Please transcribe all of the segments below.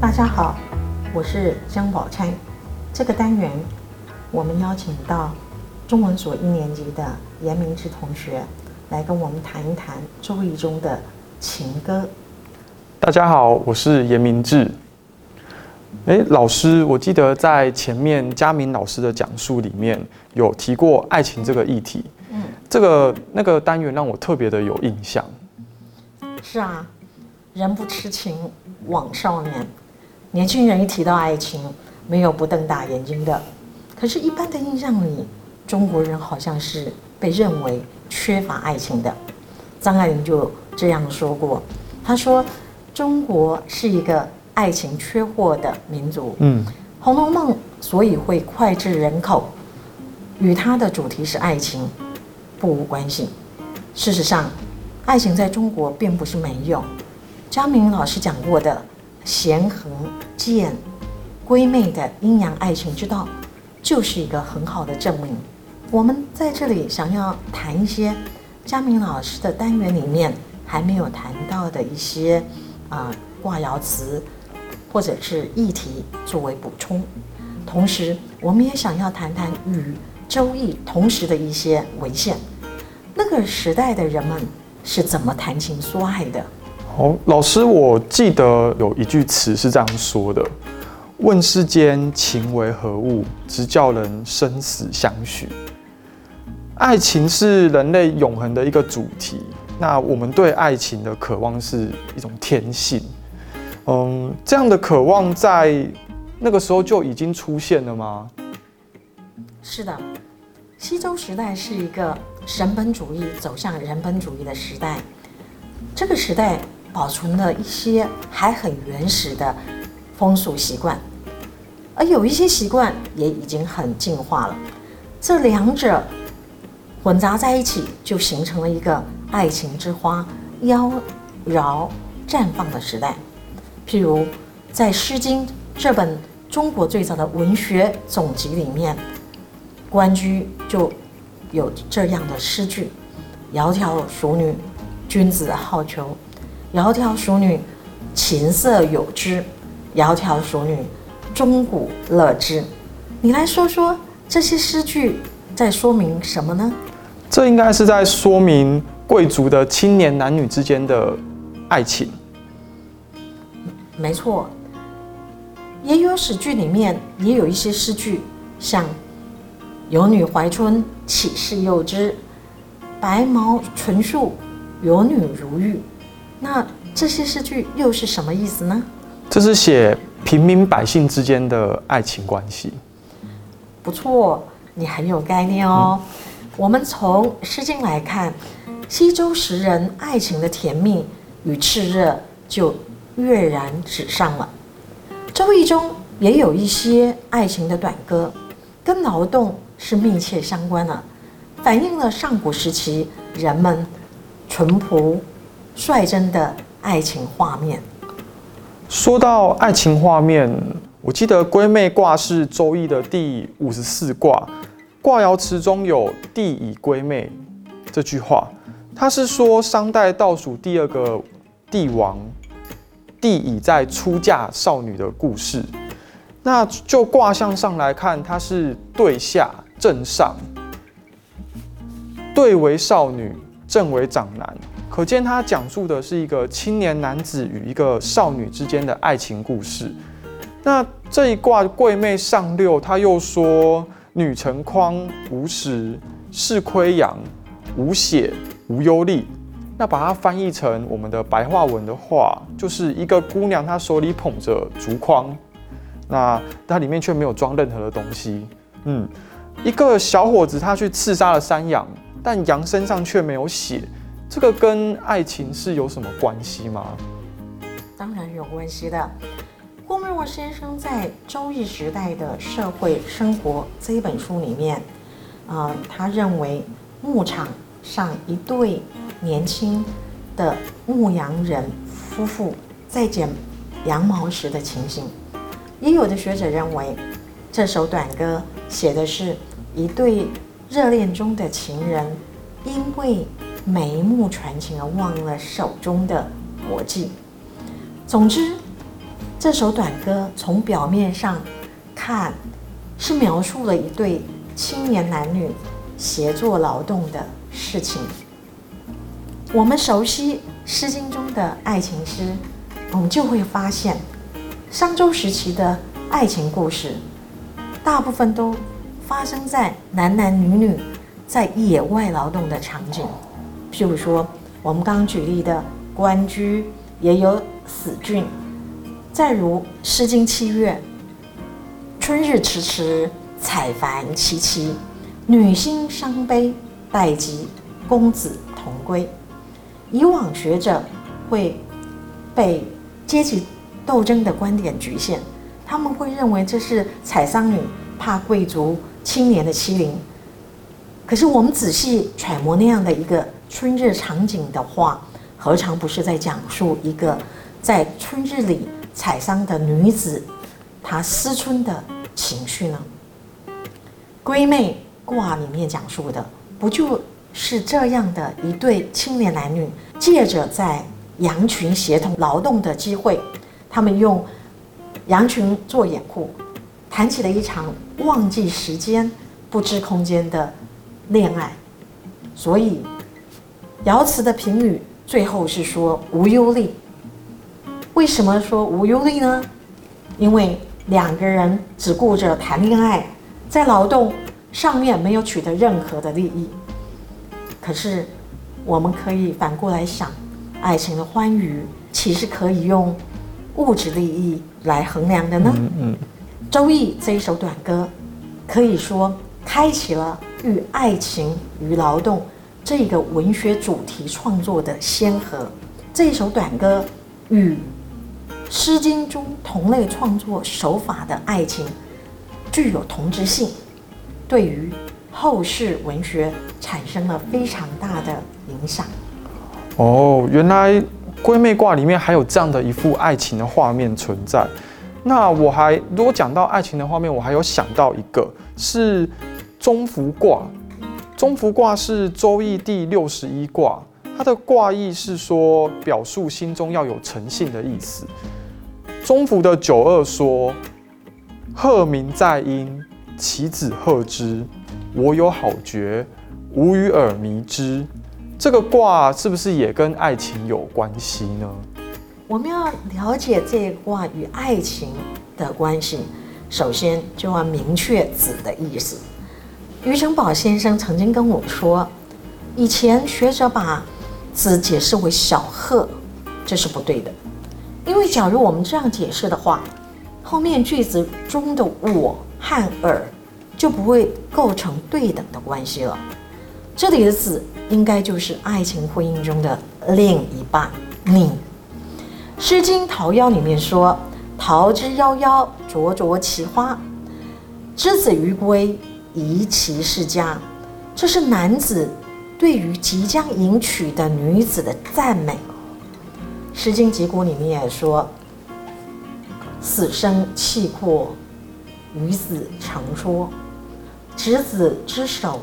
大家好，我是江宝钗。这个单元，我们邀请到中文所一年级的严明志同学来跟我们谈一谈周易中的情歌。大家好，我是严明志。哎，老师，我记得在前面佳明老师的讲述里面有提过爱情这个议题。嗯，这个那个单元让我特别的有印象。是啊，人不痴情枉少年。年轻人一提到爱情，没有不瞪大眼睛的。可是，一般的印象里，中国人好像是被认为缺乏爱情的。张爱玲就这样说过：“她说，中国是一个爱情缺货的民族。嗯，《红楼梦》所以会脍炙人口，与它的主题是爱情不无关系。事实上，爱情在中国并不是没有。张明老师讲过的。”贤和见闺妹的阴阳爱情之道，就是一个很好的证明。我们在这里想要谈一些佳明老师的单元里面还没有谈到的一些啊卦爻辞或者是议题作为补充。同时，我们也想要谈谈与周易同时的一些文献。那个时代的人们是怎么谈情说爱的？哦，老师，我记得有一句词是这样说的：“问世间情为何物，直教人生死相许。”爱情是人类永恒的一个主题。那我们对爱情的渴望是一种天性。嗯，这样的渴望在那个时候就已经出现了吗？是的，西周时代是一个神本主义走向人本主义的时代。这个时代。保存了一些还很原始的风俗习惯，而有一些习惯也已经很进化了。这两者混杂在一起，就形成了一个爱情之花妖娆绽放的时代。譬如在《诗经》这本中国最早的文学总集里面，关雎就有这样的诗句：“窈窕淑女，君子好逑。”窈窕淑女，琴瑟友之；窈窕淑女，钟鼓乐之。你来说说这些诗句在说明什么呢？这应该是在说明贵族的青年男女之间的爱情。没错，也有史剧里面也有一些诗句，像“有女怀春，岂是幼之？白毛纯素，有女如玉。”那这些诗句又是什么意思呢？这是写平民百姓之间的爱情关系。不错，你很有概念哦。我们从《诗经》来看，西周时人爱情的甜蜜与炽热就跃然纸上了。《周易》中也有一些爱情的短歌，跟劳动是密切相关的，反映了上古时期人们淳朴。率真的爱情画面。说到爱情画面，我记得闺妹卦是周易的第五十四卦，卦爻辞中有“帝以闺妹”这句话，它是说商代倒数第二个帝王帝乙在出嫁少女的故事。那就卦象上来看，它是对下正上，对为少女，正为长男。可见，他讲述的是一个青年男子与一个少女之间的爱情故事。那这一卦贵妹上六，他又说：“女成筐无实，是亏阳，无血，无忧虑。”那把它翻译成我们的白话文的话，就是一个姑娘，她手里捧着竹筐，那它里面却没有装任何的东西。嗯，一个小伙子他去刺杀了山羊，但羊身上却没有血。这个跟爱情是有什么关系吗？当然有关系的。郭沫若先生在《周易时代的社会生活》这一本书里面，啊，他认为牧场上一对年轻的牧羊人夫妇在剪羊毛时的情形。也有的学者认为，这首短歌写的是一对热恋中的情人，因为眉目传情而忘了手中的国计。总之，这首短歌从表面上看，是描述了一对青年男女协作劳动的事情。我们熟悉《诗经》中的爱情诗，我们就会发现，商周时期的爱情故事，大部分都发生在男男女女在野外劳动的场景。譬如说，我们刚刚举例的关雎，也有死郡；再如《诗经》七月，春日迟迟，采繁凄凄，女心伤悲，待及公子同归。以往学者会被阶级斗争的观点局限，他们会认为这是采桑女怕贵族青年的欺凌。可是我们仔细揣摩那样的一个春日场景的话，何尝不是在讲述一个在春日里采桑的女子她思春的情绪呢？闺妹卦里面讲述的不就？是这样的一对青年男女，借着在羊群协同劳动的机会，他们用羊群做掩护，谈起了一场忘记时间、不知空间的恋爱。所以，爻辞的评语最后是说无忧虑。为什么说无忧虑呢？因为两个人只顾着谈恋爱，在劳动上面没有取得任何的利益。可是，我们可以反过来想，爱情的欢愉岂是可以用物质利益来衡量的呢。嗯嗯。周易这一首短歌，可以说开启了与爱情与劳动这个文学主题创作的先河。这一首短歌与《诗经》中同类创作手法的爱情具有同质性，对于。后世文学产生了非常大的影响。哦，原来闺妹卦里面还有这样的一幅爱情的画面存在。那我还如果讲到爱情的画面，我还有想到一个是中孚卦。中孚卦是周易第六十一卦，它的卦意是说表述心中要有诚信的意思。中孚的九二说：“鹤鸣在阴，其子贺之。”我有好觉，吾与尔迷之。这个卦是不是也跟爱情有关系呢？我们要了解这个卦与爱情的关系，首先就要明确“子”的意思。余承宝先生曾经跟我说，以前学者把“子”解释为小鹤，这是不对的。因为假如我们这样解释的话，后面句子中的“我”和“尔”。就不会构成对等的关系了。这里的“子”应该就是爱情婚姻中的另一半你。《诗经·桃夭》里面说：“桃之夭夭，灼灼其花。之子于归，宜其室家。”这是男子对于即将迎娶的女子的赞美。《诗经·集古》里面也说：“死生契阔，与子成说。”执子之手，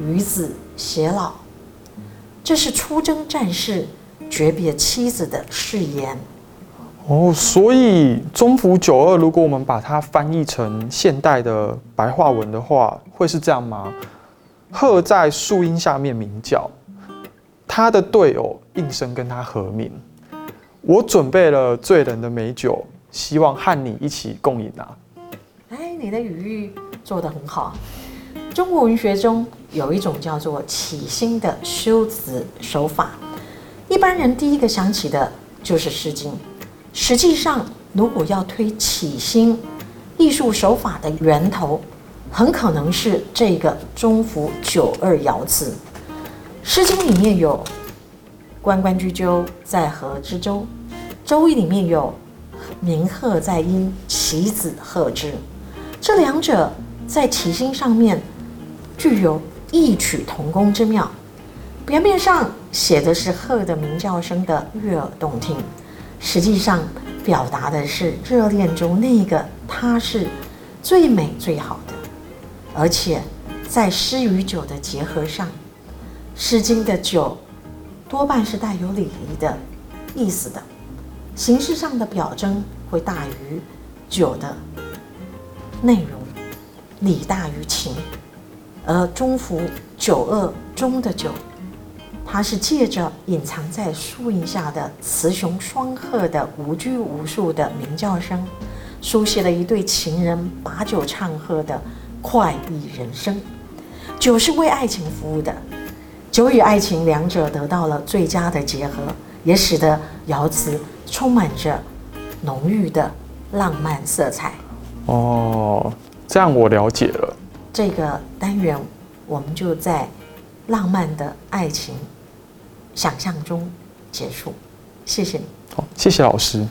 与子偕老，这是出征战事、诀别妻子的誓言。哦，所以中孚九二，如果我们把它翻译成现代的白话文的话，会是这样吗？鹤在树荫下面鸣叫，他的队友应声跟他和鸣。我准备了醉人的美酒，希望和你一起共饮啊！哎，你的语域。做得很好。中国文学中有一种叫做起心的修辞手法，一般人第一个想起的就是《诗经》。实际上，如果要推起心艺术手法的源头，很可能是这个中孚九二爻辞。《诗经》里面有“关关雎鸠，在河之洲”，《周易》里面有“鸣鹤在阴，其子贺之”，这两者。在起心上面具有异曲同工之妙。表面上写的是鹤的鸣叫声的悦耳动听，实际上表达的是热恋中那个他是最美最好的。而且在诗与酒的结合上，《诗经》的酒多半是带有礼仪的意思的，形式上的表征会大于酒的内容，礼大于情，而中孚九二中的酒，它是借着隐藏在树荫下的雌雄双鹤的无拘无束的鸣叫声，书写了一对情人把酒唱和的快意人生。酒是为爱情服务的，酒与爱情两者得到了最佳的结合，也使得瑶词充满着浓郁的浪漫色彩。哦，这样我了解了。这个单元我们就在浪漫的爱情想象中结束。谢谢你。好，谢谢老师。